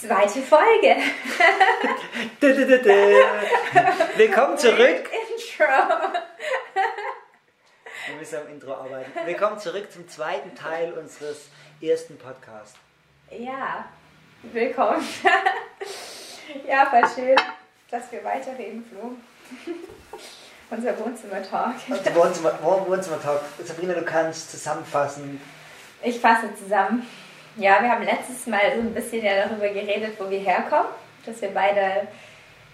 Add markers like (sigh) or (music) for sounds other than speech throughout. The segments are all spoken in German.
Zweite Folge. Willkommen zurück. Intro. Wir müssen am Intro arbeiten. Willkommen zurück zum zweiten Teil unseres ersten Podcasts. Ja, willkommen. ja, voll schön, dass wir weiterreden, Flo. Unser Wohnzimmer-Talk. Wohnzimmer, Wohnzimmer-Talk. Sabrina, du kannst zusammenfassen. Ich fasse zusammen. Ja, wir haben letztes Mal so ein bisschen ja darüber geredet, wo wir herkommen. Dass wir beide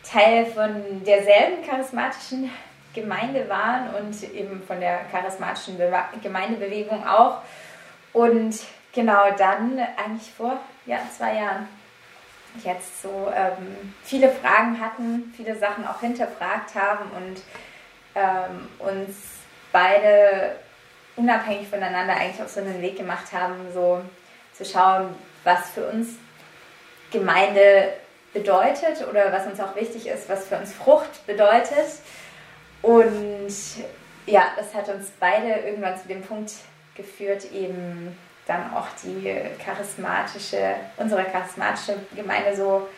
Teil von derselben charismatischen Gemeinde waren und eben von der charismatischen Be Gemeindebewegung auch. Und genau dann, eigentlich vor ja, zwei Jahren, jetzt so ähm, viele Fragen hatten, viele Sachen auch hinterfragt haben und ähm, uns beide unabhängig voneinander eigentlich auf so einen Weg gemacht haben, so zu schauen, was für uns Gemeinde bedeutet oder was uns auch wichtig ist, was für uns Frucht bedeutet. Und ja, das hat uns beide irgendwann zu dem Punkt geführt, eben dann auch die charismatische, unsere charismatische Gemeinde so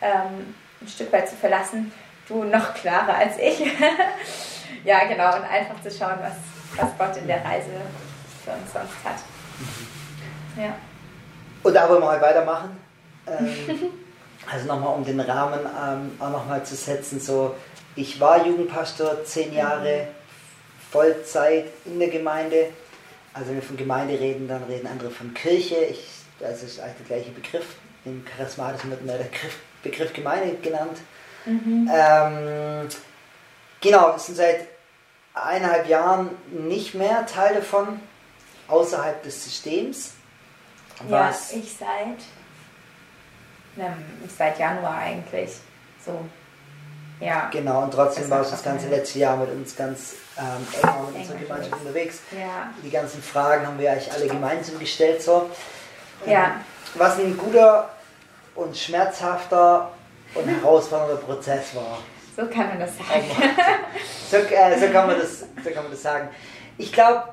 ähm, ein Stück weit zu verlassen. Du noch klarer als ich. (laughs) ja, genau, und einfach zu schauen, was, was Gott in der Reise für uns sonst hat. Ja. Und da wollen wir mal weitermachen. Ähm, (laughs) also nochmal, um den Rahmen ähm, auch nochmal zu setzen. So, ich war Jugendpastor zehn Jahre Vollzeit in der Gemeinde. Also wenn wir von Gemeinde reden, dann reden andere von Kirche. Ich, das ist eigentlich der gleiche Begriff. Im Charismatischen wird mehr der Begriff, Begriff Gemeinde genannt. Mhm. Ähm, genau, wir sind seit eineinhalb Jahren nicht mehr Teil davon, außerhalb des Systems. Was? Ja, ich seit, ne, seit Januar eigentlich. So. Ja. Genau, und trotzdem war ich das ganze letzte Jahr mit uns ganz ähm, eng mit unserer Gemeinschaft unterwegs. Ja. Die ganzen Fragen haben wir eigentlich alle gemeinsam gestellt. So. Ja. Ähm, was ein guter und schmerzhafter und (laughs) herausfordernder Prozess war. So kann man das sagen. so, äh, so, kann man das, so kann man das sagen. Ich glaube,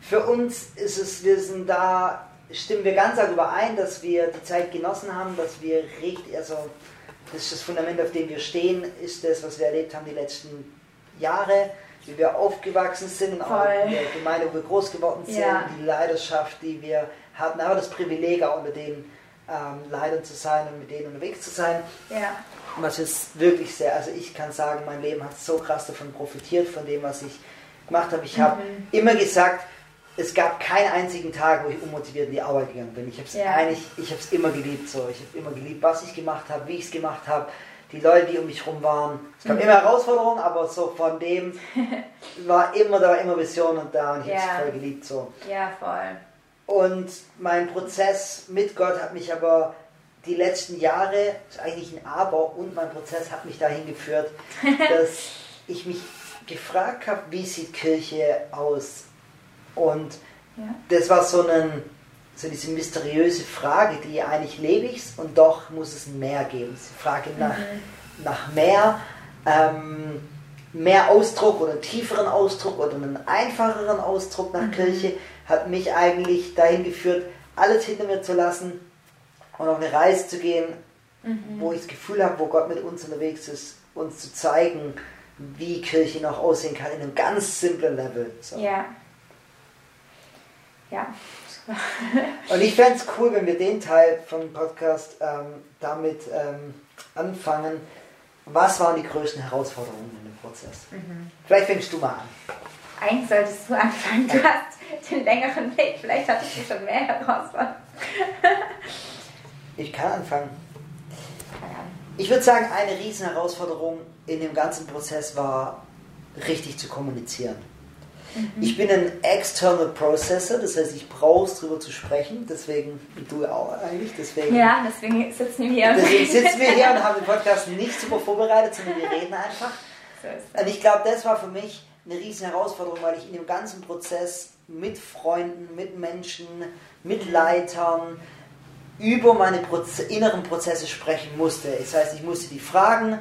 für uns ist es, wir sind da, stimmen wir ganz arg überein, dass wir die Zeit genossen haben, dass wir richtig, also das ist das Fundament, auf dem wir stehen, ist das, was wir erlebt haben die letzten Jahre, wie wir aufgewachsen sind und auch in der Gemeinde, wo wir groß geworden sind, ja. die Leidenschaft, die wir hatten, aber das Privileg auch unter den ähm, Leidern zu sein und mit denen unterwegs zu sein. Ja. Was ist wirklich sehr, also ich kann sagen, mein Leben hat so krass davon profitiert, von dem, was ich gemacht habe. Ich habe mhm. immer gesagt, es gab keinen einzigen Tag, wo ich unmotiviert in die Arbeit gegangen bin. Ich habe es ja. eigentlich, ich habe es immer geliebt. So, ich habe immer geliebt, was ich gemacht habe, wie ich es gemacht habe, die Leute, die um mich herum waren. Es gab mhm. immer Herausforderungen, aber so von dem (laughs) war immer da war immer Vision und da und ich ja. habe es voll geliebt so. Ja, voll. Und mein Prozess mit Gott hat mich aber die letzten Jahre, ist eigentlich ein Aber, und mein Prozess hat mich dahin geführt, (laughs) dass ich mich gefragt habe, wie sieht Kirche aus? Und ja. das war so, ein, so diese mysteriöse Frage, die eigentlich lebe ich und doch muss es mehr geben. Die Frage nach, mhm. nach mehr, ähm, mehr Ausdruck oder tieferen Ausdruck oder einen einfacheren Ausdruck nach mhm. Kirche hat mich eigentlich dahin geführt, alles hinter mir zu lassen und auf eine Reise zu gehen, mhm. wo ich das Gefühl habe, wo Gott mit uns unterwegs ist, uns zu zeigen, wie Kirche noch aussehen kann in einem ganz simplen Level. So. Ja. Ja. (laughs) und ich fände es cool, wenn wir den Teil vom Podcast ähm, damit ähm, anfangen. Was waren die größten Herausforderungen in dem Prozess? Mhm. Vielleicht fängst du mal an. Eigentlich solltest du anfangen. Du hast den längeren Weg. Vielleicht hattest du schon mehr Herausforderungen. ich kann anfangen. Ich würde sagen, eine riesen Herausforderung in dem ganzen Prozess war, richtig zu kommunizieren. Mhm. Ich bin ein External Processor, das heißt, ich brauche es drüber zu sprechen, deswegen, du auch eigentlich, deswegen. Ja, deswegen sitzen wir hier. Deswegen sitzen wir hier und haben den (laughs) Podcast nicht super vorbereitet, sondern wir reden einfach. So und ich glaube, das war für mich eine riesen Herausforderung, weil ich in dem ganzen Prozess mit Freunden, mit Menschen, mit Leitern über meine Proze inneren Prozesse sprechen musste. Das heißt, ich musste die Fragen,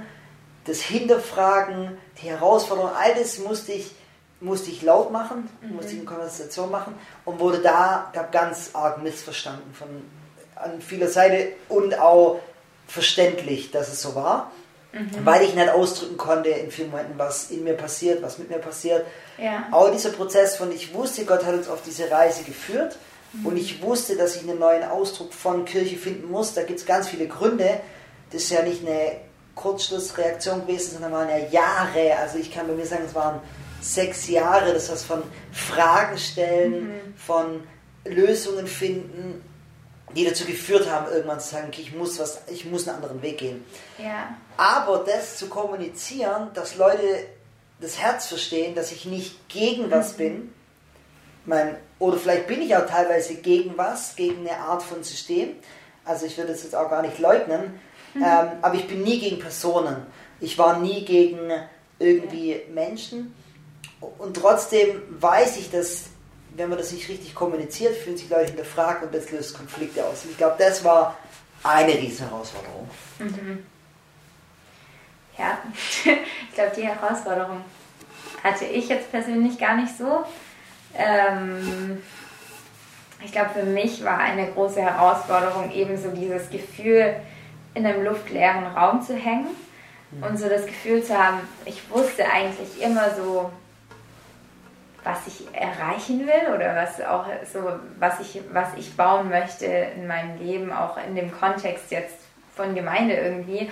das Hinterfragen, die Herausforderungen, all das musste ich, musste ich laut machen, mhm. musste ich in Konversation machen und wurde da, ganz arg missverstanden von an vieler Seite und auch verständlich, dass es so war, mhm. weil ich nicht ausdrücken konnte in vielen Momenten, was in mir passiert, was mit mir passiert. Ja. Auch dieser Prozess von, ich wusste, Gott hat uns auf diese Reise geführt mhm. und ich wusste, dass ich einen neuen Ausdruck von Kirche finden muss. Da gibt es ganz viele Gründe. Das ist ja nicht eine Kurzschlussreaktion gewesen, sondern waren ja Jahre. Also ich kann bei mir sagen, es waren sechs Jahre, das heißt von Fragen stellen, mhm. von Lösungen finden, die dazu geführt haben, irgendwann zu sagen, okay, ich muss was, ich muss einen anderen Weg gehen. Ja. Aber das zu kommunizieren, dass Leute das Herz verstehen, dass ich nicht gegen was mhm. bin, mein, oder vielleicht bin ich auch teilweise gegen was, gegen eine Art von System. Also ich würde es jetzt auch gar nicht leugnen, mhm. ähm, aber ich bin nie gegen Personen. Ich war nie gegen irgendwie Menschen. Und trotzdem weiß ich, dass wenn man das nicht richtig kommuniziert, fühlen sich Leute hinterfragt und das löst Konflikte aus. Und ich glaube, das war eine riesen Herausforderung. Mhm. Ja, (laughs) ich glaube, die Herausforderung hatte ich jetzt persönlich gar nicht so. Ähm, ich glaube, für mich war eine große Herausforderung eben so dieses Gefühl, in einem luftleeren Raum zu hängen mhm. und so das Gefühl zu haben, ich wusste eigentlich immer so, was ich erreichen will oder was auch so, was ich, was ich bauen möchte in meinem Leben, auch in dem Kontext jetzt von Gemeinde irgendwie.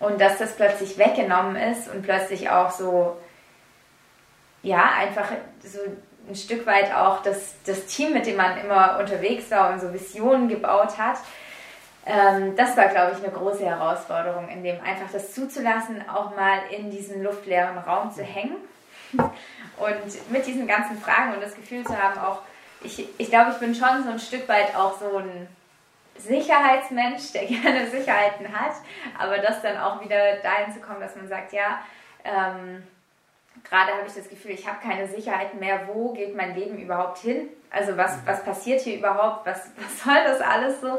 Und dass das plötzlich weggenommen ist und plötzlich auch so, ja, einfach so ein Stück weit auch das, das Team, mit dem man immer unterwegs war und so Visionen gebaut hat. Ähm, das war, glaube ich, eine große Herausforderung, in dem einfach das zuzulassen, auch mal in diesem luftleeren Raum zu hängen (laughs) und mit diesen ganzen Fragen und das Gefühl zu haben, auch, ich, ich glaube, ich bin schon so ein Stück weit auch so ein Sicherheitsmensch, der (laughs) gerne Sicherheiten hat, aber das dann auch wieder dahin zu kommen, dass man sagt, ja, ähm, gerade habe ich das Gefühl, ich habe keine Sicherheit mehr, wo geht mein Leben überhaupt hin? Also was, was passiert hier überhaupt? Was, (laughs) was soll das alles so?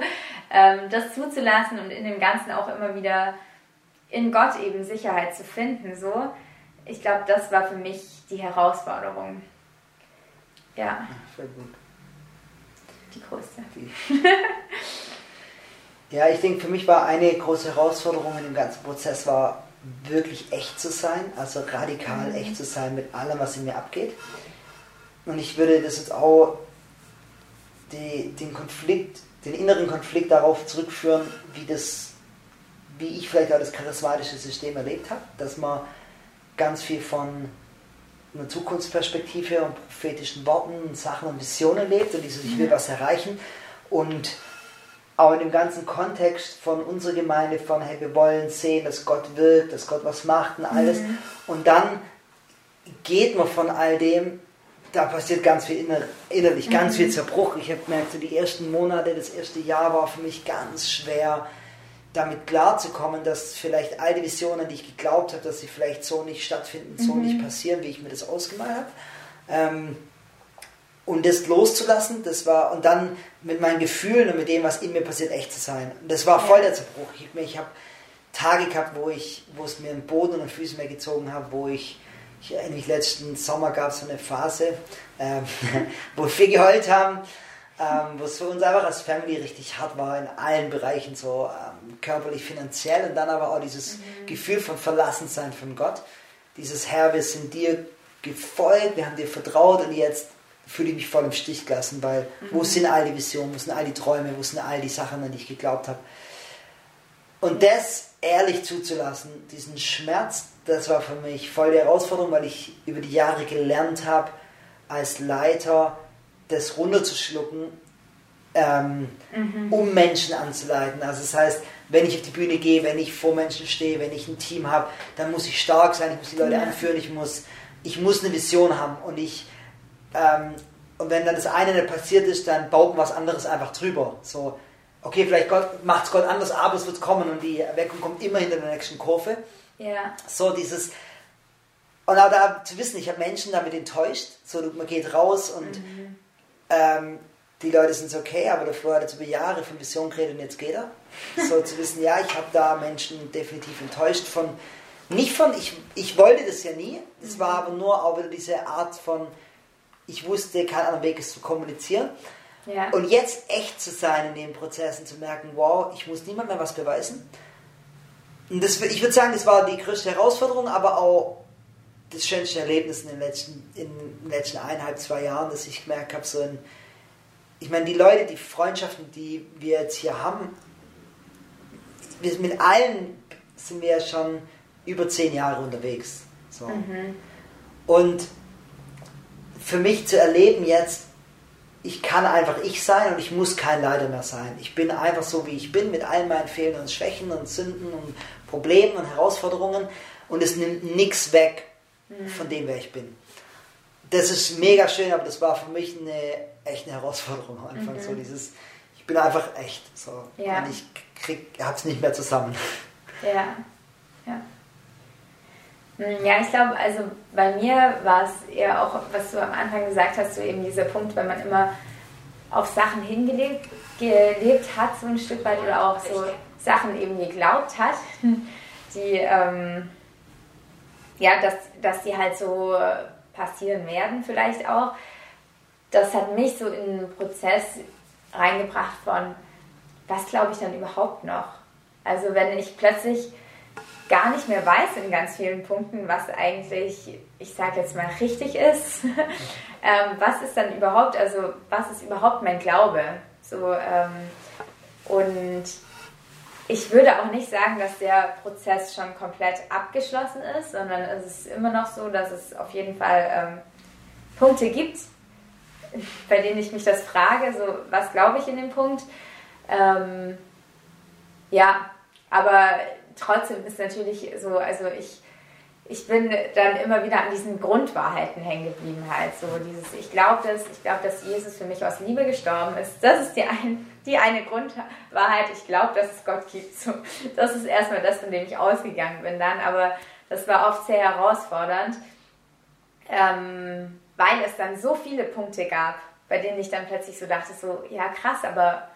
Ähm, das zuzulassen und in dem Ganzen auch immer wieder in Gott eben Sicherheit zu finden, so ich glaube, das war für mich die Herausforderung. Ja. Sehr gut. Die größte. Die. (laughs) ja, ich denke, für mich war eine große Herausforderung in dem ganzen Prozess war wirklich echt zu sein, also radikal mhm. echt zu sein mit allem, was in mir abgeht. Und ich würde das jetzt auch die, den Konflikt, den inneren Konflikt darauf zurückführen, wie das, wie ich vielleicht auch das charismatische System erlebt habe, dass man ganz viel von einer Zukunftsperspektive und prophetischen Worten, Sachen und Visionen lebt und dieses Ich will was erreichen. Und auch in dem ganzen Kontext von unserer Gemeinde, von hey, wir wollen sehen, dass Gott wirkt, dass Gott was macht und alles. Mhm. Und dann geht man von all dem, da passiert ganz viel inner, innerlich, ganz mhm. viel Zerbruch. Ich habe gemerkt, so die ersten Monate, das erste Jahr war für mich ganz schwer damit klarzukommen, dass vielleicht all die Visionen, die ich geglaubt habe, dass sie vielleicht so nicht stattfinden, so mhm. nicht passieren, wie ich mir das ausgemalt habe. Ähm, und das loszulassen, das war, und dann mit meinen Gefühlen und mit dem, was in mir passiert, echt zu sein. Und das war voll der Zerbruch. Ich, ich habe Tage gehabt, wo, ich, wo es mir den Boden und den Füßen mehr gezogen hat, wo ich, ich eigentlich letzten Sommer gab es so eine Phase, ähm, (laughs) wo wir viel geheult haben ähm, wo es für uns einfach als Family richtig hart war in allen Bereichen, so ähm, körperlich, finanziell und dann aber auch dieses mhm. Gefühl von Verlassensein von Gott. Dieses Herr, wir sind dir gefolgt, wir haben dir vertraut und jetzt fühle ich mich voll im Stich gelassen, weil mhm. wo sind all die Visionen, wo sind all die Träume, wo sind all die Sachen, an die ich geglaubt habe. Und das ehrlich zuzulassen, diesen Schmerz, das war für mich voll die Herausforderung, weil ich über die Jahre gelernt habe, als Leiter das runterzuschlucken, ähm, mhm. um Menschen anzuleiten. Also das heißt, wenn ich auf die Bühne gehe, wenn ich vor Menschen stehe, wenn ich ein Team habe, dann muss ich stark sein, ich muss die Leute ja. anführen, ich muss, ich muss eine Vision haben und ich ähm, und wenn dann das eine nicht passiert ist, dann baut man was anderes einfach drüber. So, okay, vielleicht macht es Gott anders, aber es wird kommen und die Erweckung kommt immer hinter der nächsten Kurve. Ja. So dieses und auch da zu wissen, ich habe Menschen damit enttäuscht. So, man geht raus und mhm ähm, die Leute sind so okay, aber davor hat er über Jahre von Vision geredet und jetzt geht er. So zu wissen, ja, ich habe da Menschen definitiv enttäuscht von, nicht von, ich, ich wollte das ja nie, es war aber nur auch wieder diese Art von, ich wusste, kein anderer Weg ist zu kommunizieren. Ja. Und jetzt echt zu sein in den Prozessen, zu merken, wow, ich muss niemand mehr was beweisen. Und das, ich würde sagen, das war die größte Herausforderung, aber auch das schönste Erlebnis in den letzten, in den letzten eineinhalb, zwei Jahren, dass ich gemerkt habe, so ein, ich meine, die Leute, die Freundschaften, die wir jetzt hier haben, wir, mit allen sind wir ja schon über zehn Jahre unterwegs. So. Mhm. Und für mich zu erleben jetzt, ich kann einfach ich sein und ich muss kein Leiter mehr sein. Ich bin einfach so, wie ich bin, mit all meinen Fehlern und Schwächen und Sünden und Problemen und Herausforderungen und es nimmt nichts weg mhm. von dem, wer ich bin. Das ist mega schön, aber das war für mich eine echte Herausforderung am Anfang. Mhm. So dieses, ich bin einfach echt. So. Ja. Und ich habe es nicht mehr zusammen. Ja, ja. Hm, ja, ich glaube, also bei mir war es eher auch, was du am Anfang gesagt hast, so eben dieser Punkt, wenn man immer auf Sachen hingelebt gelebt hat, so ein Stück weit, oder auch so Sachen eben geglaubt hat, die, ähm, ja, dass, dass die halt so passieren werden, vielleicht auch. Das hat mich so in einen Prozess reingebracht von, was glaube ich dann überhaupt noch? Also, wenn ich plötzlich gar nicht mehr weiß in ganz vielen Punkten, was eigentlich, ich sage jetzt mal, richtig ist. (laughs) ähm, was ist dann überhaupt, also was ist überhaupt mein Glaube? So, ähm, und ich würde auch nicht sagen, dass der Prozess schon komplett abgeschlossen ist, sondern es ist immer noch so, dass es auf jeden Fall ähm, Punkte gibt, bei denen ich mich das frage, so was glaube ich in dem Punkt. Ähm, ja, aber trotzdem ist natürlich so, also ich, ich bin dann immer wieder an diesen Grundwahrheiten hängen geblieben halt. So dieses, ich glaube dass, ich glaube, dass Jesus für mich aus Liebe gestorben ist. Das ist die, ein, die eine Grundwahrheit. Ich glaube, dass es Gott gibt. So, das ist erstmal das, von dem ich ausgegangen bin dann. Aber das war oft sehr herausfordernd, ähm, weil es dann so viele Punkte gab, bei denen ich dann plötzlich so dachte, so, ja krass, aber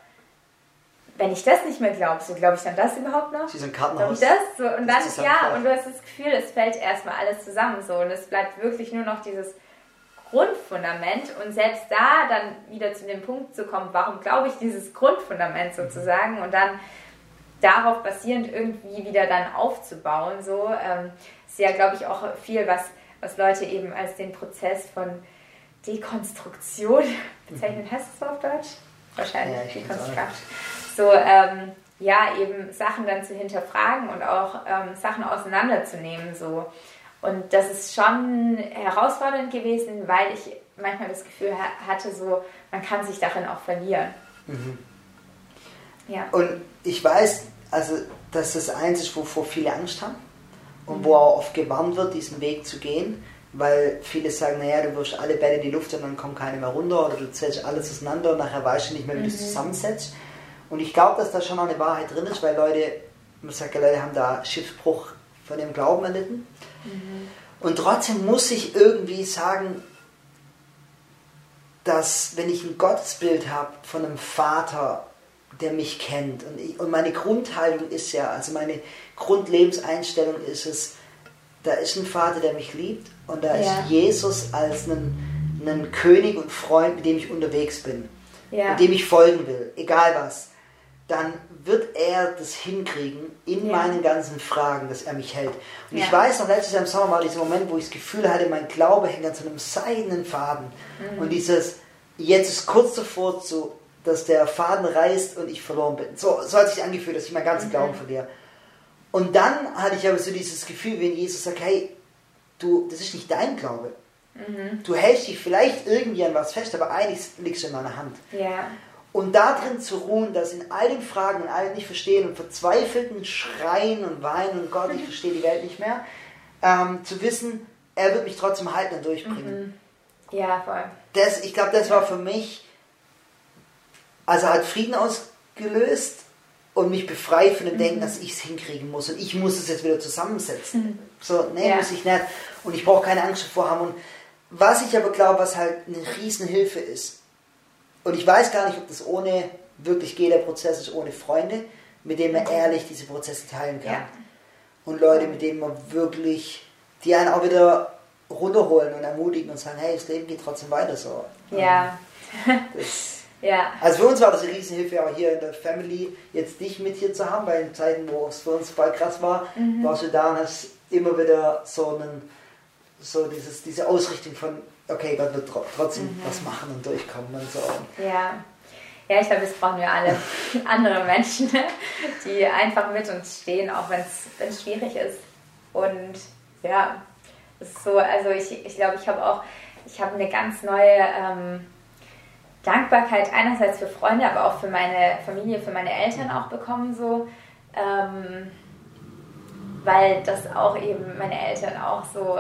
wenn ich das nicht mehr glaube, so glaube ich dann das überhaupt noch? Sie sind Kartenhaus. das? So, und das dann, ja, und du hast das Gefühl, es fällt erstmal alles zusammen so und es bleibt wirklich nur noch dieses Grundfundament und selbst da dann wieder zu dem Punkt zu kommen, warum glaube ich dieses Grundfundament mhm. sozusagen und dann darauf basierend irgendwie wieder dann aufzubauen, so ähm, ist ja, glaube ich, auch viel, was, was Leute eben als den Prozess von Dekonstruktion (laughs) bezeichnen. Mhm. Heißt das auf Deutsch? Wahrscheinlich, ja, Dekonstrukt so ähm, ja eben Sachen dann zu hinterfragen und auch ähm, Sachen auseinanderzunehmen so und das ist schon herausfordernd gewesen, weil ich manchmal das Gefühl hatte so man kann sich darin auch verlieren. Mhm. Ja. Und ich weiß also dass das eins ist, wovor viele Angst haben und mhm. wo auch oft gewarnt wird, diesen Weg zu gehen weil viele sagen, naja, du wirst alle Bälle in die Luft und dann kommt keine mehr runter oder du zählst alles auseinander und nachher weißt du nicht mehr, wie mhm. du es zusammensetzt. Und ich glaube, dass da schon auch eine Wahrheit drin ist, weil Leute, man sagt ja, Leute haben da Schiffbruch von ihrem Glauben erlitten. Mhm. Und trotzdem muss ich irgendwie sagen, dass wenn ich ein Gottesbild habe von einem Vater, der mich kennt, und, ich, und meine Grundhaltung ist ja, also meine Grundlebenseinstellung ist es, da ist ein Vater, der mich liebt, und da ja. ist Jesus als ein, ein König und Freund, mit dem ich unterwegs bin, ja. mit dem ich folgen will, egal was dann wird er das hinkriegen in ja. meinen ganzen Fragen, dass er mich hält. Und ja. ich weiß noch, letztes Jahr im Sommer war dieser Moment, wo ich das Gefühl hatte, mein Glaube hängt an so einem seidenen Faden. Mhm. Und dieses, jetzt ist kurz davor, zu, dass der Faden reißt und ich verloren bin. So, so hat sich angefühlt, dass ich meinen ganzen mhm. Glauben verliere. Und dann hatte ich aber so dieses Gefühl, wenn Jesus sagt, hey, du, das ist nicht dein Glaube. Mhm. Du hältst dich vielleicht irgendwie an was fest, aber eigentlich liegst du in meiner Hand. Ja. Und darin zu ruhen, dass in all den Fragen und all nicht verstehen und verzweifelten Schreien und Weinen und Gott, ich (laughs) verstehe die Welt nicht mehr, ähm, zu wissen, er wird mich trotzdem halten und durchbringen. Mhm. Ja, voll. Das, ich glaube, das war für mich, also hat Frieden ausgelöst und mich befreit von dem mhm. Denken, dass ich es hinkriegen muss und ich muss es jetzt wieder zusammensetzen. Mhm. So, nee, ja. muss ich nicht. Und ich brauche keine Angst davor haben. Und was ich aber glaube, was halt eine Riesenhilfe ist, und ich weiß gar nicht, ob das ohne wirklich geht, der Prozess ist ohne Freunde, mit denen man ehrlich diese Prozesse teilen kann. Ja. Und Leute, mit denen man wirklich, die einen auch wieder runterholen und ermutigen und sagen, hey, das Leben geht trotzdem weiter so. Ja. (laughs) Das, Ja. Also für uns war das eine Riesenhilfe, auch hier in der Family jetzt dich mit hier zu haben, weil in Zeiten, wo es für uns voll krass war, mhm. warst du da und hast immer wieder so einen, so dieses, diese Ausrichtung von, okay, Gott wird trotzdem mhm. was machen und durchkommen und so. Ja. Ja, ich glaube, das brauchen wir alle. (laughs) Andere Menschen, die einfach mit uns stehen, auch wenn es schwierig ist. Und ja, es ist so, also ich, ich glaube, ich habe auch, ich habe eine ganz neue ähm, Dankbarkeit einerseits für Freunde, aber auch für meine Familie, für meine Eltern auch bekommen, so. Ähm, weil das auch eben meine Eltern auch so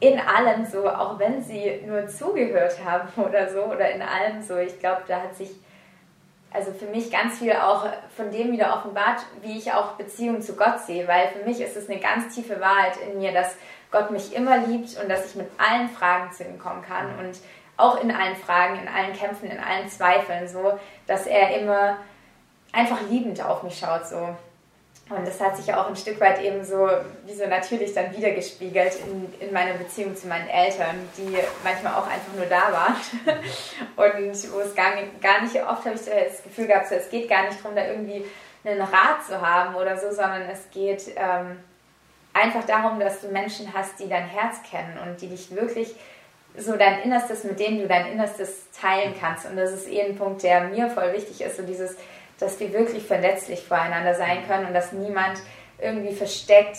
in allem so, auch wenn sie nur zugehört haben (laughs) oder so, oder in allem so, ich glaube, da hat sich also für mich ganz viel auch von dem wieder offenbart, wie ich auch Beziehungen zu Gott sehe, weil für mich ist es eine ganz tiefe Wahrheit in mir, dass Gott mich immer liebt und dass ich mit allen Fragen zu ihm kommen kann und auch in allen Fragen, in allen Kämpfen, in allen Zweifeln so, dass er immer einfach liebend auf mich schaut so. Und das hat sich auch ein Stück weit eben so, wie so natürlich dann wiedergespiegelt in, in meiner Beziehung zu meinen Eltern, die manchmal auch einfach nur da waren. (laughs) Und wo es gar nicht, gar nicht oft habe ich das Gefühl gehabt, so, es geht gar nicht darum, da irgendwie einen Rat zu haben oder so, sondern es geht ähm, einfach darum, dass du Menschen hast, die dein Herz kennen und die dich wirklich so dein Innerstes, mit denen du dein Innerstes teilen kannst. Und das ist eh ein Punkt, der mir voll wichtig ist, so dieses dass wir wirklich verletzlich voreinander sein können und dass niemand irgendwie versteckt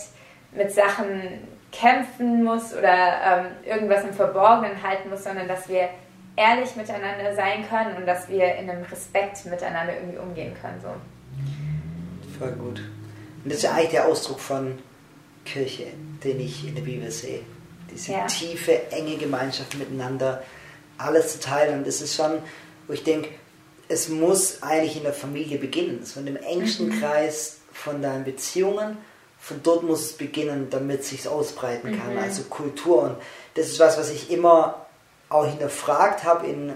mit Sachen kämpfen muss oder ähm, irgendwas im Verborgenen halten muss, sondern dass wir ehrlich miteinander sein können und dass wir in einem Respekt miteinander irgendwie umgehen können. So. Voll gut. Und das ist ja eigentlich der Ausdruck von Kirche, den ich in der Bibel sehe. Diese ja. tiefe, enge Gemeinschaft miteinander, alles zu teilen. Und das ist schon, wo ich denke, es muss eigentlich in der Familie beginnen, so in dem engsten mhm. Kreis von deinen Beziehungen. Von dort muss es beginnen, damit es sich ausbreiten kann, mhm. also Kultur. Und das ist was, was ich immer auch hinterfragt habe in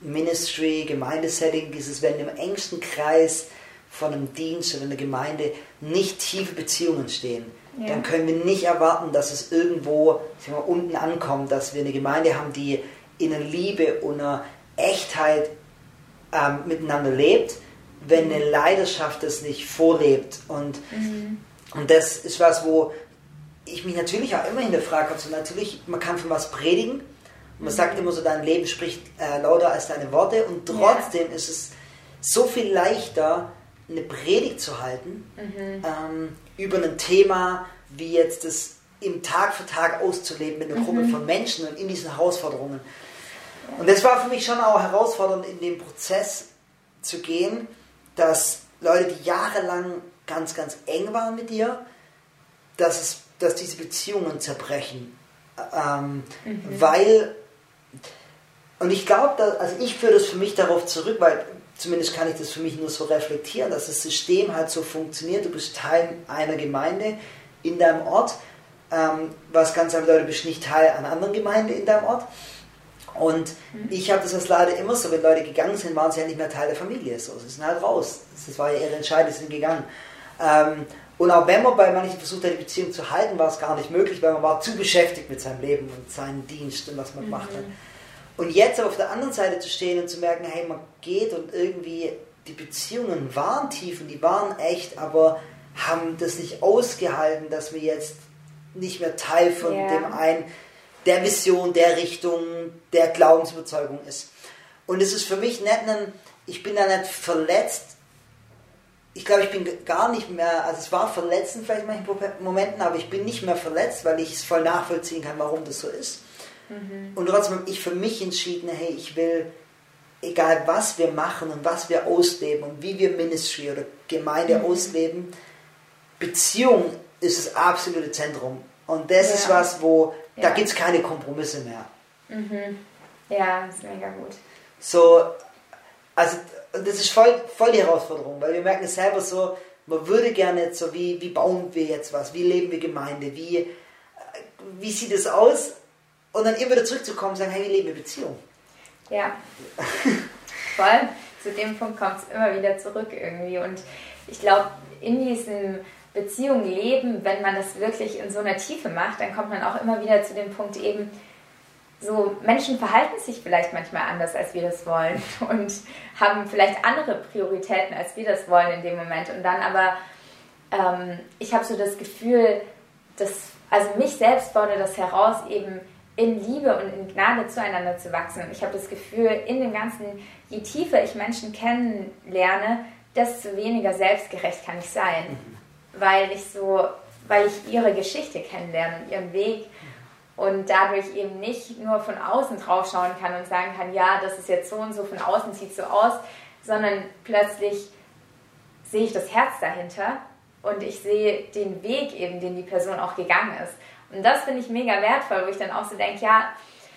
Ministry, Gemeindesetting, dieses, wenn im engsten Kreis von einem Dienst oder einer Gemeinde nicht tiefe Beziehungen stehen, ja. dann können wir nicht erwarten, dass es irgendwo mal, unten ankommt, dass wir eine Gemeinde haben, die in einer Liebe und einer Echtheit ähm, miteinander lebt, wenn eine Leidenschaft das nicht vorlebt. Und, mhm. und das ist was, wo ich mich natürlich auch immer hinterfrage. Also natürlich, man kann von was predigen. Man mhm. sagt immer so, dein Leben spricht äh, lauter als deine Worte. Und trotzdem ja. ist es so viel leichter, eine Predigt zu halten mhm. ähm, über ein Thema, wie jetzt das im Tag für Tag auszuleben mit einer Gruppe mhm. von Menschen und in diesen Herausforderungen. Und das war für mich schon auch herausfordernd, in den Prozess zu gehen, dass Leute, die jahrelang ganz, ganz eng waren mit dir, dass, es, dass diese Beziehungen zerbrechen. Ähm, mhm. Weil, und ich glaube, also ich führe das für mich darauf zurück, weil zumindest kann ich das für mich nur so reflektieren, dass das System halt so funktioniert. Du bist Teil einer Gemeinde in deinem Ort, ähm, was ganz einfach bedeutet, du bist nicht Teil einer anderen Gemeinde in deinem Ort. Und mhm. ich habe das als leider immer so, wenn Leute gegangen sind, waren sie ja nicht mehr Teil der Familie. So, sie sind halt raus. Das war ja ihre Entscheidung, sie sind gegangen. Ähm, und auch wenn man bei manchen versucht hat, die Beziehung zu halten, war es gar nicht möglich, weil man war zu beschäftigt mit seinem Leben und seinem Dienst und was man mhm. gemacht hat. Und jetzt auf der anderen Seite zu stehen und zu merken, hey, man geht und irgendwie die Beziehungen waren tief und die waren echt, aber haben das nicht ausgehalten, dass wir jetzt nicht mehr Teil von yeah. dem einen der Vision, der Richtung, der Glaubensüberzeugung ist. Und es ist für mich nicht ein, ich bin da nicht verletzt. Ich glaube, ich bin gar nicht mehr, also es war verletzend vielleicht in manchen Momenten, aber ich bin nicht mehr verletzt, weil ich es voll nachvollziehen kann, warum das so ist. Mhm. Und trotzdem habe ich für mich entschieden, hey, ich will, egal was wir machen und was wir ausleben und wie wir Ministry oder Gemeinde mhm. ausleben, Beziehung ist das absolute Zentrum. Und das ja. ist was, wo da gibt es keine Kompromisse mehr. Mhm. Ja, das ist mega gut. So, also das ist voll, voll die Herausforderung, weil wir merken es selber so, man würde gerne so, wie, wie bauen wir jetzt was, wie leben wir Gemeinde, wie, wie sieht es aus? Und dann immer wieder zurückzukommen und sagen, hey, wie leben wir Beziehung? Ja, (laughs) voll. Zu dem Punkt kommt es immer wieder zurück irgendwie. Und ich glaube, in diesem Beziehung leben, wenn man das wirklich in so einer Tiefe macht, dann kommt man auch immer wieder zu dem Punkt eben, so Menschen verhalten sich vielleicht manchmal anders, als wir das wollen (laughs) und haben vielleicht andere Prioritäten, als wir das wollen in dem Moment. Und dann aber, ähm, ich habe so das Gefühl, dass, also mich selbst fordert das heraus, eben in Liebe und in Gnade zueinander zu wachsen. Und ich habe das Gefühl, in dem Ganzen, je tiefer ich Menschen kennenlerne, desto weniger selbstgerecht kann ich sein. Weil ich so, weil ich ihre Geschichte kennenlerne ihren Weg und dadurch eben nicht nur von außen drauf schauen kann und sagen kann, ja, das ist jetzt so und so, von außen sieht so aus, sondern plötzlich sehe ich das Herz dahinter und ich sehe den Weg eben, den die Person auch gegangen ist. Und das finde ich mega wertvoll, wo ich dann auch so denke, ja,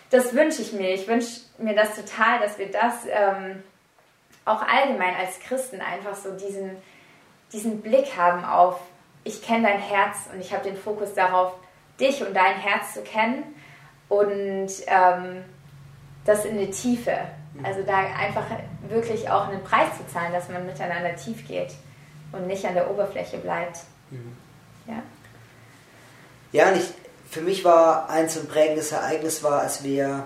das wünsche ich mir. Ich wünsche mir das total, dass wir das ähm, auch allgemein als Christen einfach so diesen, diesen Blick haben auf, ich kenne dein Herz und ich habe den Fokus darauf, dich und dein Herz zu kennen und ähm, das in die Tiefe. Mhm. Also da einfach wirklich auch einen Preis zu zahlen, dass man miteinander tief geht und nicht an der Oberfläche bleibt. Mhm. Ja. Ja, und ich, für mich war ein so ein prägendes Ereignis war, als wir,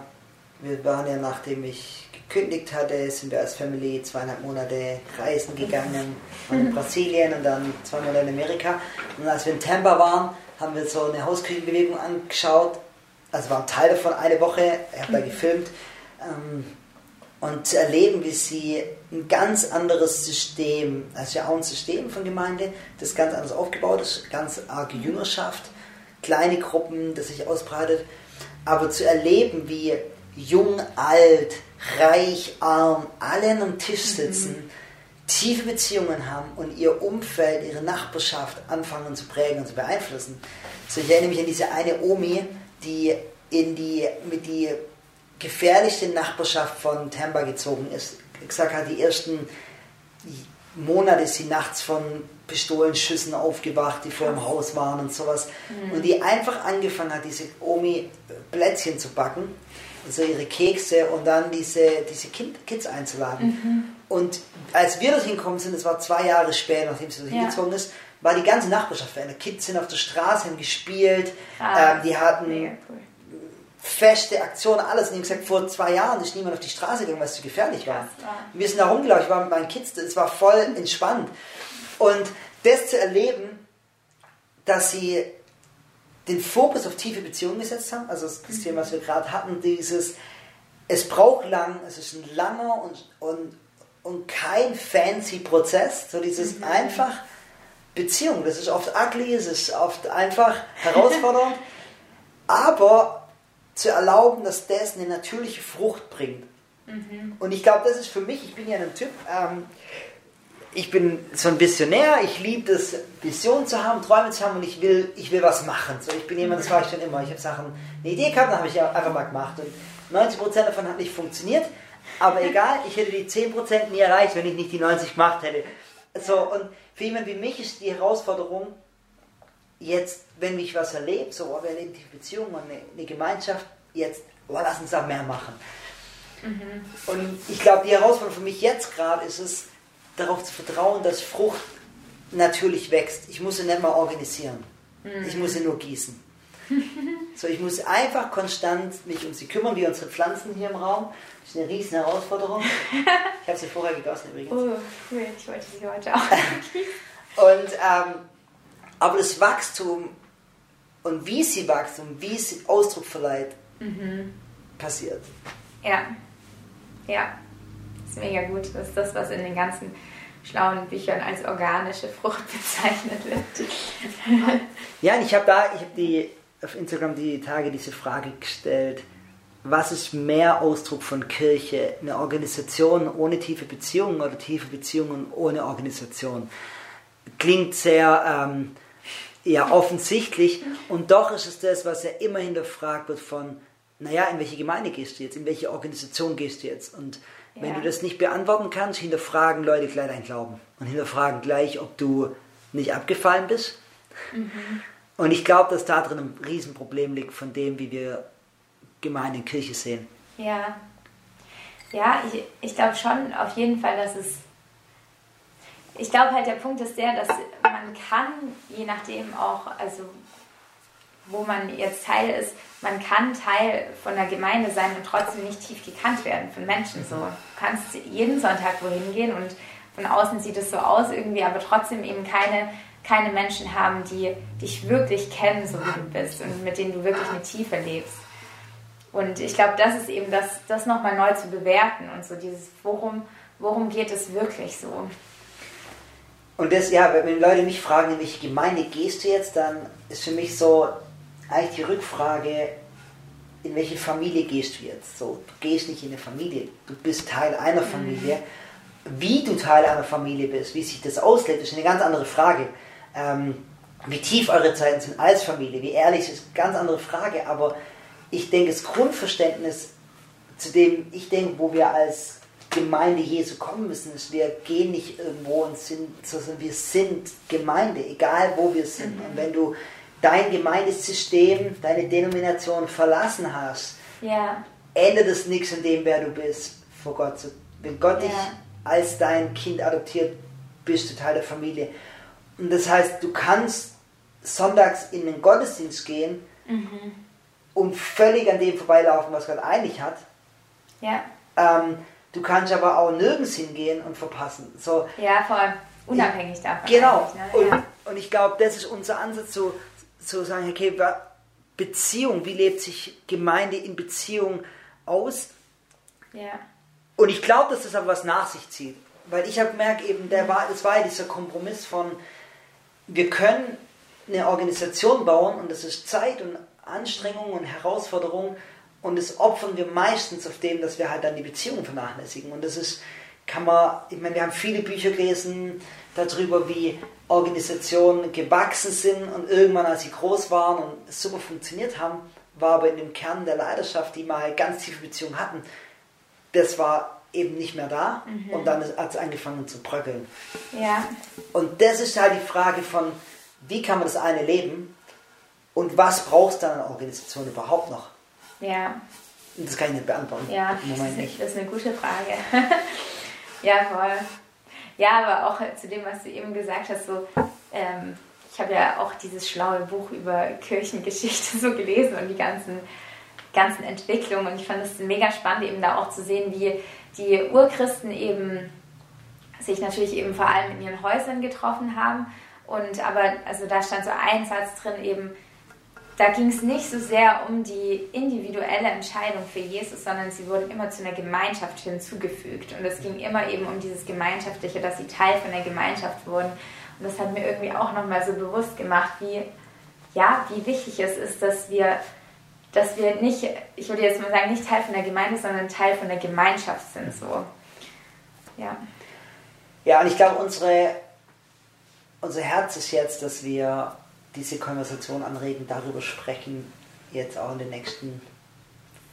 wir waren ja nachdem ich gekündigt hatte, sind wir als Family zweieinhalb Monate reisen gegangen, waren in Brasilien und dann zwei Monate in Amerika. Und als wir in Tampa waren, haben wir so eine Hausküchenbewegung angeschaut. Also war ein Teil davon, eine Woche, ich habe da gefilmt. Ähm, und zu erleben, wie sie ein ganz anderes System, also ja auch ein System von Gemeinde, das ganz anders aufgebaut ist, ganz arge Jüngerschaft, kleine Gruppen, das sich ausbreitet, aber zu erleben, wie jung, alt, reich, arm, alle an einem Tisch sitzen, mhm tiefe Beziehungen haben und ihr Umfeld, ihre Nachbarschaft anfangen zu prägen und zu beeinflussen. So, ich erinnere mich an diese eine Omi, die in die, mit die gefährlichste Nachbarschaft von Tampa gezogen ist. Ich gesagt hat, die ersten Monate ist sie nachts von Pistolenschüssen aufgewacht, die vor dem Haus waren und sowas. Mhm. Und die einfach angefangen hat, diese Omi Plätzchen zu backen, also ihre Kekse und dann diese, diese kind, Kids einzuladen. Mhm. Und als wir dorthin gekommen sind, das war zwei Jahre später, nachdem sie dorthin ja. gezogen ist, war die ganze Nachbarschaft verändert. Kids sind auf der Straße, haben gespielt, ah, ähm, die hatten cool. feste Aktionen, alles. Und ich gesagt, vor zwei Jahren ist niemand auf die Straße gegangen, weil es zu gefährlich war. war. Wir sind da rumgelaufen, ich war mit meinen Kids, es war voll entspannt. Und das zu erleben, dass sie den Fokus auf tiefe Beziehungen gesetzt haben, also das, mhm. Thema, was wir gerade hatten, dieses, es braucht lang, es ist ein langer und, und, und kein fancy Prozess, so dieses mhm. einfach Beziehung. Das ist oft ugly, es ist oft einfach herausfordernd, (laughs) aber zu erlauben, dass das eine natürliche Frucht bringt. Mhm. Und ich glaube, das ist für mich, ich bin ja ein Typ, ähm, ich bin so ein Visionär, ich liebe es, Visionen zu haben, Träume zu haben und ich will, ich will was machen. So, ich bin jemand, das war ich schon immer. Ich habe Sachen, eine Idee gehabt, dann habe ich einfach mal gemacht. Und 90% davon hat nicht funktioniert, aber (laughs) egal, ich hätte die 10% nie erreicht, wenn ich nicht die 90 gemacht hätte. So, und für jemanden wie mich ist die Herausforderung, jetzt, wenn ich was erlebe, so, oh, wir erleben die Beziehung und eine, eine Gemeinschaft, jetzt, oh, lass uns da mehr machen. Mhm. Und ich glaube, die Herausforderung für mich jetzt gerade ist es, darauf zu vertrauen, dass Frucht natürlich wächst. Ich muss sie nicht mal organisieren. Mhm. Ich muss sie nur gießen. (laughs) So, ich muss einfach konstant mich um sie kümmern, wie unsere Pflanzen hier im Raum. Das ist eine riesen Herausforderung. (laughs) Ich habe sie vorher gegossen übrigens. Oh, cool. Ich wollte sie heute auch. (laughs) und, ähm, aber das Wachstum und wie sie wächst und wie sie Ausdruck verleiht, mhm. passiert. Ja. Ja. Ist mega gut. Das ist das, was in den ganzen schlauen Büchern als organische Frucht (laughs) bezeichnet wird. ja, ich habe da, ich habe die auf Instagram die Tage diese Frage gestellt, was ist mehr Ausdruck von Kirche? Eine Organisation ohne tiefe Beziehungen oder tiefe Beziehungen ohne Organisation? Klingt sehr ähm, ja, offensichtlich und doch ist es das, was ja immer hinterfragt wird von, naja, in welche Gemeinde gehst du jetzt, in welche Organisation gehst du jetzt? Und wenn ja. du das nicht beantworten kannst, hinterfragen Leute gleich deinen Glauben und hinterfragen gleich, ob du nicht abgefallen bist. Mhm. Und ich glaube, dass da drin ein Riesenproblem liegt von dem, wie wir Gemeinde und Kirche sehen. Ja, ja, ich, ich glaube schon auf jeden Fall, dass es. Ich glaube halt, der Punkt ist der, dass man kann, je nachdem auch, also wo man jetzt Teil ist, man kann Teil von der Gemeinde sein und trotzdem nicht tief gekannt werden von Menschen. So, du kannst jeden Sonntag wohin gehen und von außen sieht es so aus irgendwie, aber trotzdem eben keine, keine Menschen haben, die dich wirklich kennen, so wie du bist und mit denen du wirklich eine Tiefe lebst. Und ich glaube, das ist eben das, das nochmal neu zu bewerten und so dieses, worum, worum geht es wirklich so? Und das, ja, wenn Leute mich fragen, in welche Gemeinde gehst du jetzt, dann ist für mich so eigentlich die Rückfrage, in welche Familie gehst du jetzt? So, du gehst nicht in eine Familie, du bist Teil einer Familie. Wie du Teil einer Familie bist, wie sich das auslebt, ist eine ganz andere Frage. Ähm, wie tief eure Zeiten sind als Familie, wie ehrlich ist eine ganz andere Frage. Aber ich denke, das Grundverständnis, zu dem ich denke, wo wir als Gemeinde Jesu kommen müssen, ist, wir gehen nicht irgendwo und sind, sondern wir sind Gemeinde, egal wo wir sind. Mhm. Und wenn du dein Gemeindesystem, deine Denomination verlassen hast, ja. ändert es nichts an dem, wer du bist vor Gott. Wenn Gott ja. dich als dein Kind adoptiert, bist du Teil der Familie. Und das heißt, du kannst sonntags in den Gottesdienst gehen mhm. und völlig an dem vorbeilaufen, was Gott eigentlich hat. Ja. Ähm, du kannst aber auch nirgends hingehen und verpassen. So, ja, vor allem unabhängig davon. Genau. Ne? Und, ja. und ich glaube, das ist unser Ansatz, so, so sagen, okay, Beziehung, wie lebt sich Gemeinde in Beziehung aus? Ja. Und ich glaube, dass das aber was nach sich zieht. Weil ich habe gemerkt, eben, der war, das war ja dieser Kompromiss von, wir können eine Organisation bauen und das ist Zeit und Anstrengung und Herausforderung und das opfern wir meistens auf dem, dass wir halt dann die Beziehung vernachlässigen. Und das ist, kann man, ich meine, wir haben viele Bücher gelesen darüber, wie Organisationen gewachsen sind und irgendwann, als sie groß waren und super funktioniert haben, war aber in dem Kern der Leidenschaft, die mal ganz tiefe Beziehungen hatten, das war eben nicht mehr da mhm. und dann hat es angefangen zu bröckeln. Ja. Und das ist halt die Frage von, wie kann man das eine leben und was brauchst du dann an Organisation überhaupt noch? Ja. Das kann ich nicht beantworten. Ja, Im Moment nicht. das ist eine gute Frage. (laughs) ja, voll. Ja, aber auch zu dem, was du eben gesagt hast, so, ähm, ich habe ja auch dieses schlaue Buch über Kirchengeschichte (laughs) so gelesen und die ganzen, ganzen Entwicklungen. Und ich fand es mega spannend, eben da auch zu sehen, wie die Urchristen eben sich natürlich eben vor allem in ihren Häusern getroffen haben. Und aber, also da stand so ein Satz drin eben, da ging es nicht so sehr um die individuelle Entscheidung für Jesus, sondern sie wurden immer zu einer Gemeinschaft hinzugefügt. Und es ging immer eben um dieses Gemeinschaftliche, dass sie Teil von der Gemeinschaft wurden. Und das hat mir irgendwie auch nochmal so bewusst gemacht, wie, ja, wie wichtig es ist, dass wir, dass wir nicht, ich würde jetzt mal sagen, nicht Teil von der Gemeinde, sondern Teil von der Gemeinschaft sind. So. Ja. Ja, und ich glaube, unsere, unser Herz ist jetzt, dass wir diese Konversation anregen, darüber sprechen, jetzt auch in den nächsten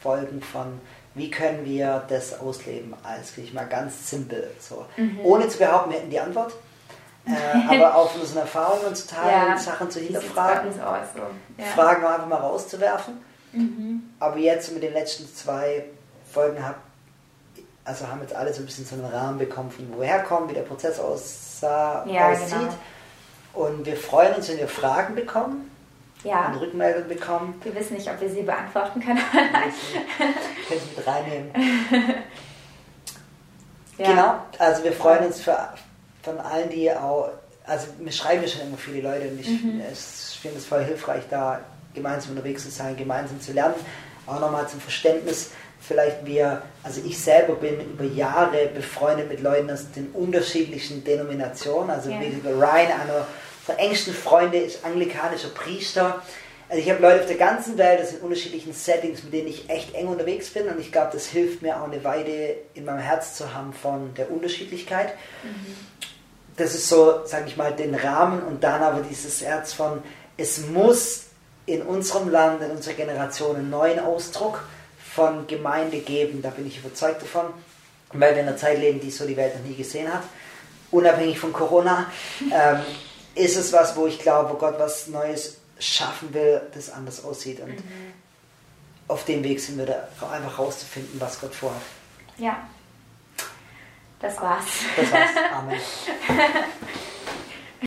Folgen von, wie können wir das ausleben als, ich mal ganz simpel, so. Mhm. Ohne zu behaupten, wir hätten die Antwort, äh, (laughs) aber auch von unseren Erfahrungen zu teilen, ja, Sachen zu hinterfragen, so. ja. Fragen auch einfach mal rauszuwerfen. Mhm. Aber jetzt mit den letzten zwei Folgen hab, also haben jetzt alle so ein bisschen so einen Rahmen bekommen, von wo wir herkommen, wie der Prozess aussah, ja, aussieht. Genau. Und wir freuen uns, wenn wir Fragen bekommen. Ja. Und Rückmeldungen bekommen. Wir wissen nicht, ob wir sie beantworten können. können Sie mit reinnehmen. (laughs) ja. Genau, also wir freuen uns für, von allen, die auch, also mir schreiben ja schon immer viele Leute und ich, mhm. ich finde es voll hilfreich, da gemeinsam unterwegs zu sein, gemeinsam zu lernen. Auch nochmal zum Verständnis, vielleicht wir, also ich selber bin über Jahre befreundet mit Leuten aus den unterschiedlichen Denominationen, also ja. wie Ryan, einer der engsten Freunde ist anglikanischer Priester. Also ich habe Leute auf der ganzen Welt, das in unterschiedlichen Settings, mit denen ich echt eng unterwegs bin und ich glaube, das hilft mir auch eine Weide in meinem Herz zu haben von der Unterschiedlichkeit. Mhm. Das ist so, sage ich mal, den Rahmen und dann aber dieses Herz von, es muss in unserem Land, in unserer Generation einen neuen Ausdruck von Gemeinde geben. Da bin ich überzeugt davon, weil wir in einer Zeit leben, die so die Welt noch nie gesehen hat, unabhängig von Corona. Ähm, ist es was, wo ich glaube, wo Gott was Neues schaffen will, das anders aussieht. Und mhm. auf dem Weg sind wir da einfach rauszufinden, was Gott vorhat. Ja. Das war's. Das war's. Amen. (laughs)